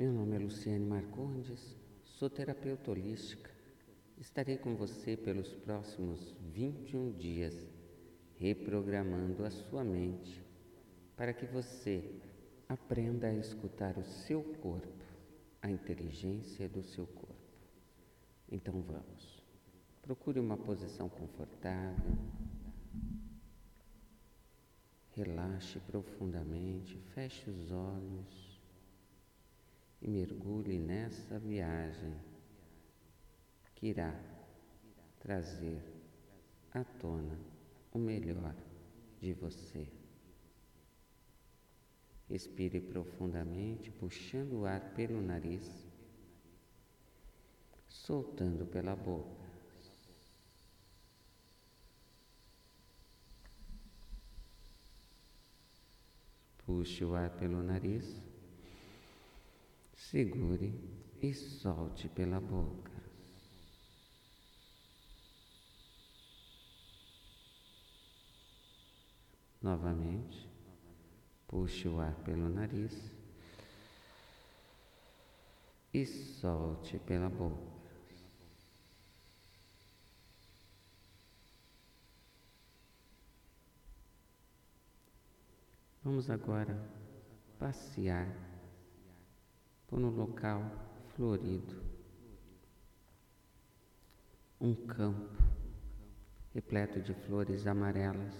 Meu nome é Luciane Marcondes, sou terapeuta holística. Estarei com você pelos próximos 21 dias, reprogramando a sua mente para que você aprenda a escutar o seu corpo, a inteligência do seu corpo. Então vamos. Procure uma posição confortável. Relaxe profundamente, feche os olhos e mergulhe nessa viagem que irá trazer à tona o melhor de você. Respire profundamente, puxando o ar pelo nariz, soltando pela boca. Puxe o ar pelo nariz. Segure e solte pela boca. Novamente, puxe o ar pelo nariz e solte pela boca. Vamos agora passear por um local florido, um campo repleto de flores amarelas.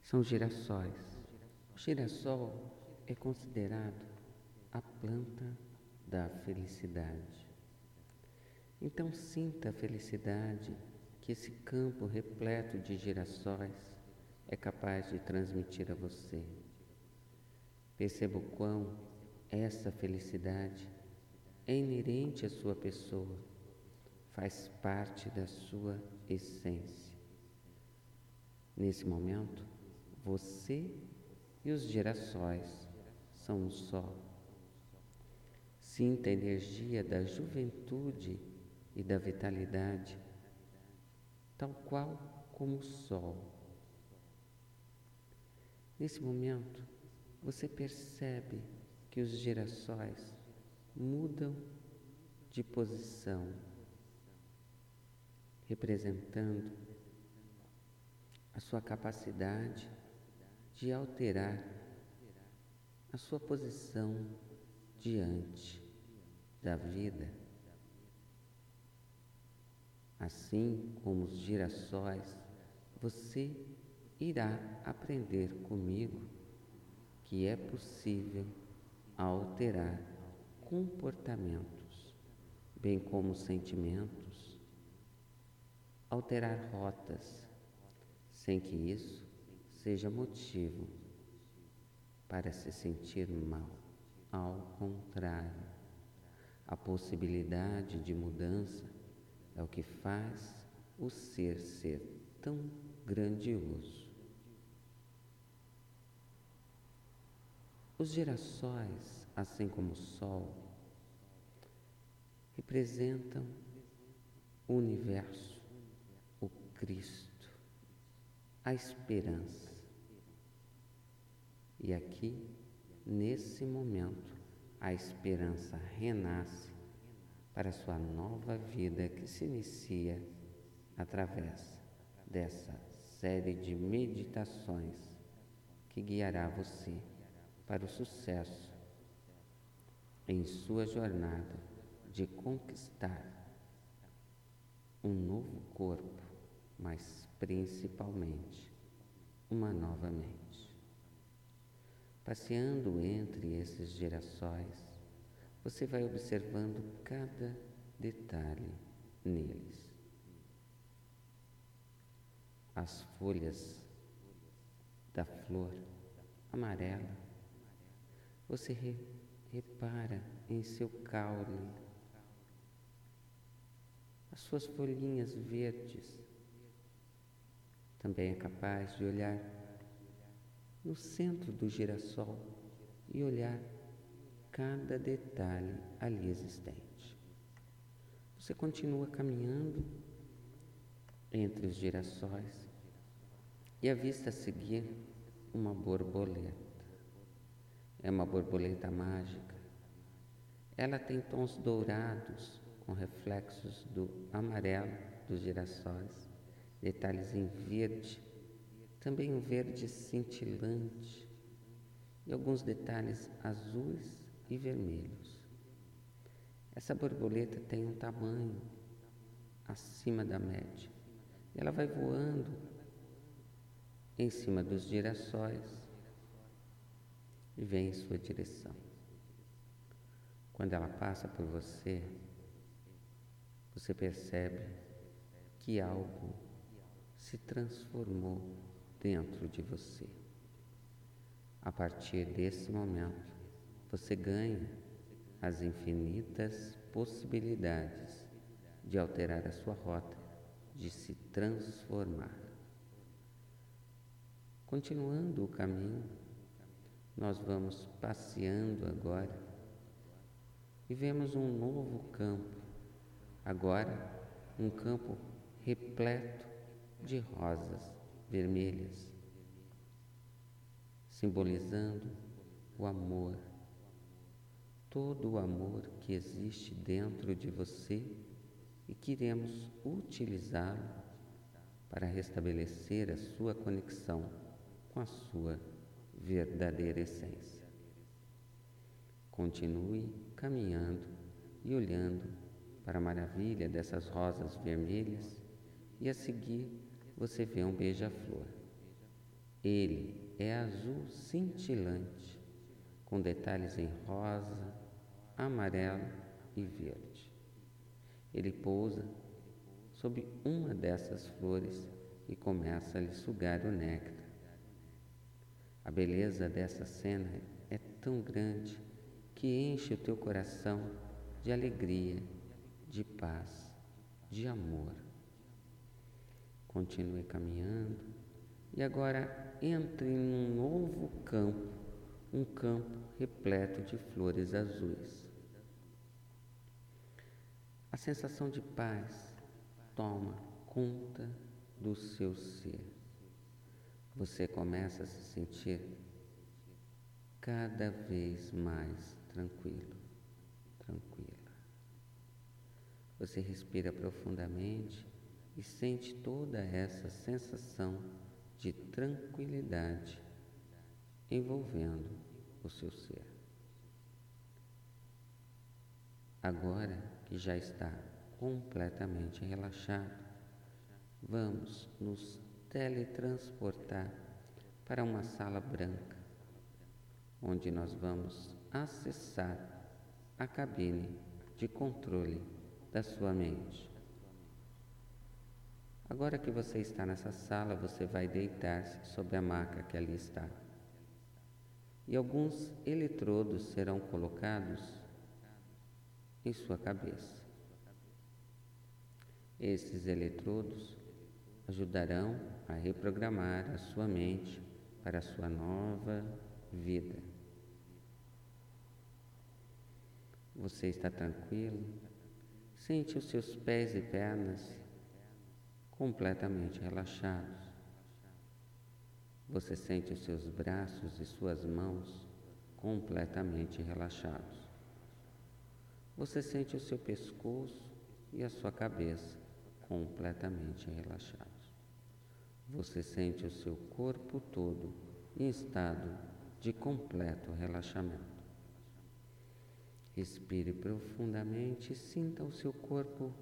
São girassóis. O girassol é considerado a planta da felicidade. Então sinta a felicidade que esse campo repleto de girassóis é capaz de transmitir a você. Perceba o quão essa felicidade é inerente à sua pessoa, faz parte da sua essência. Nesse momento, você e os girassóis são um só. Sinta a energia da juventude e da vitalidade, tal qual como o sol. Nesse momento, você percebe que os girassóis mudam de posição, representando a sua capacidade de alterar a sua posição diante da vida. Assim como os girassóis, você irá aprender comigo que é possível a alterar comportamentos, bem como sentimentos, alterar rotas, sem que isso seja motivo para se sentir mal. Ao contrário, a possibilidade de mudança é o que faz o ser ser tão grandioso. Os girassóis, assim como o Sol, representam o universo, o Cristo, a esperança. E aqui, nesse momento, a esperança renasce para sua nova vida que se inicia através dessa série de meditações que guiará você para o sucesso em sua jornada de conquistar um novo corpo, mas principalmente uma nova mente. Passeando entre esses girassóis, você vai observando cada detalhe neles. As folhas da flor amarela você re, repara em seu caule, as suas folhinhas verdes. Também é capaz de olhar no centro do girassol e olhar cada detalhe ali existente. Você continua caminhando entre os girassóis e avista a seguir uma borboleta. É uma borboleta mágica, Ela tem tons dourados com reflexos do amarelo dos girassóis, detalhes em verde, também um verde cintilante e alguns detalhes azuis e vermelhos. Essa borboleta tem um tamanho acima da média. Ela vai voando em cima dos girassóis e vem em sua direção. Quando ela passa por você, você percebe que algo se transformou dentro de você. A partir desse momento, você ganha as infinitas possibilidades de alterar a sua rota, de se transformar. Continuando o caminho, nós vamos passeando agora e vemos um novo campo, agora um campo repleto de rosas vermelhas, simbolizando o amor, todo o amor que existe dentro de você e queremos utilizá-lo para restabelecer a sua conexão com a sua verdadeira essência. Continue caminhando e olhando para a maravilha dessas rosas vermelhas e a seguir você vê um beija-flor. Ele é azul cintilante, com detalhes em rosa, amarelo e verde. Ele pousa sobre uma dessas flores e começa a lhe sugar o néctar. A beleza dessa cena é tão grande que enche o teu coração de alegria, de paz, de amor. Continue caminhando e agora entre em um novo campo, um campo repleto de flores azuis. A sensação de paz toma conta do seu ser você começa a se sentir cada vez mais tranquilo, tranquila. Você respira profundamente e sente toda essa sensação de tranquilidade envolvendo o seu ser. Agora que já está completamente relaxado, vamos nos teletransportar para uma sala branca, onde nós vamos acessar a cabine de controle da sua mente. Agora que você está nessa sala, você vai deitar-se sobre a maca que ali está. E alguns eletrodos serão colocados em sua cabeça. Esses eletrodos ajudarão a reprogramar a sua mente para a sua nova vida. Você está tranquilo? Sente os seus pés e pernas completamente relaxados. Você sente os seus braços e suas mãos completamente relaxados. Você sente o seu pescoço e a sua cabeça completamente relaxados você sente o seu corpo todo em estado de completo relaxamento. Respire profundamente e sinta o seu corpo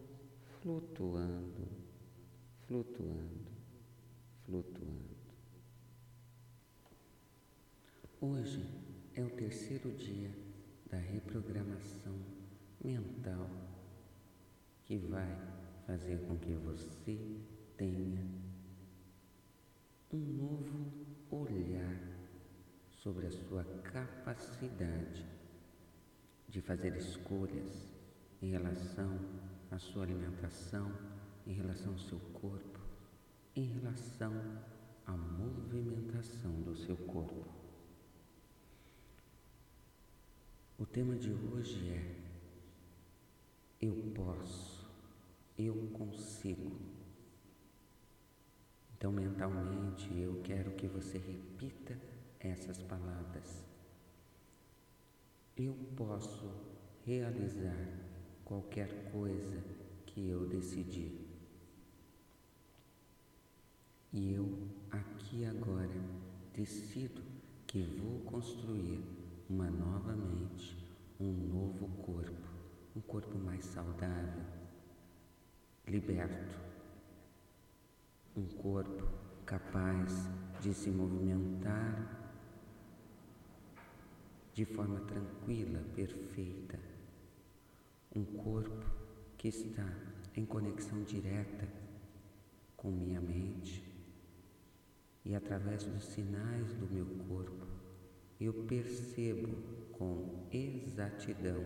flutuando, flutuando, flutuando. Hoje é o terceiro dia da reprogramação mental que vai fazer com que você tenha um novo olhar sobre a sua capacidade de fazer escolhas em relação à sua alimentação, em relação ao seu corpo, em relação à movimentação do seu corpo. O tema de hoje é Eu posso, eu consigo. Então, mentalmente, eu quero que você repita essas palavras. Eu posso realizar qualquer coisa que eu decidir. E eu, aqui agora, decido que vou construir uma nova mente, um novo corpo, um corpo mais saudável, liberto, um corpo capaz de se movimentar de forma tranquila, perfeita, um corpo que está em conexão direta com minha mente e através dos sinais do meu corpo eu percebo com exatidão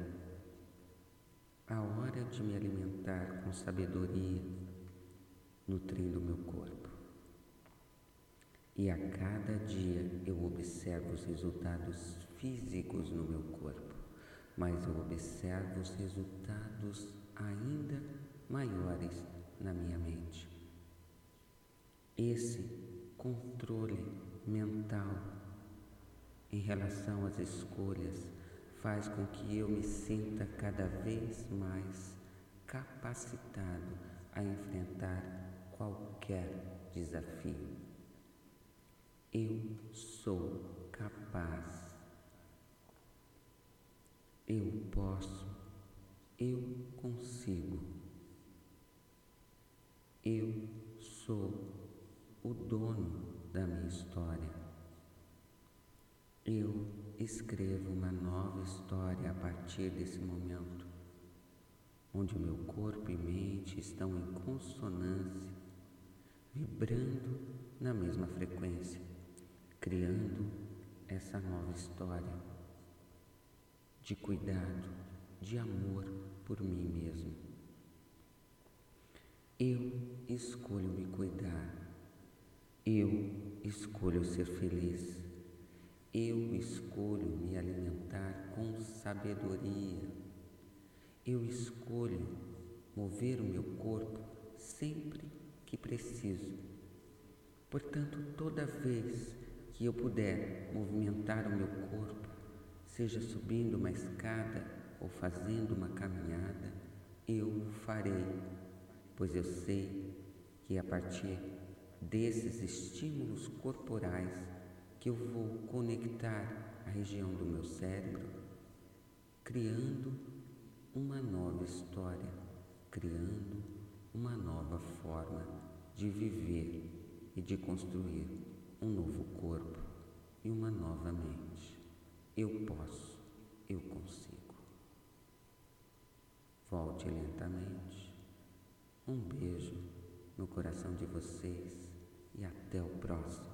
a hora de me alimentar com sabedoria, nutrindo meu corpo. E a cada dia eu observo os resultados físicos no meu corpo, mas eu observo os resultados ainda maiores na minha mente. Esse controle mental em relação às escolhas faz com que eu me sinta cada vez mais capacitado a enfrentar qualquer desafio. Eu sou capaz. Eu posso. Eu consigo. Eu sou o dono da minha história. Eu escrevo uma nova história a partir desse momento, onde meu corpo e mente estão em consonância, vibrando na mesma frequência, criando essa nova história de cuidado, de amor por mim mesmo. Eu escolho me cuidar eu escolho ser feliz. Eu escolho me alimentar com sabedoria. Eu escolho mover o meu corpo sempre que preciso. Portanto, toda vez que eu puder movimentar o meu corpo, seja subindo uma escada ou fazendo uma caminhada, eu o farei, pois eu sei que a partir desses estímulos corporais que eu vou conectar à região do meu cérebro, criando uma nova história, uma nova forma de viver e de construir um novo corpo e uma nova mente. Eu posso, eu consigo. Volte lentamente. Um beijo no coração de vocês e até o próximo.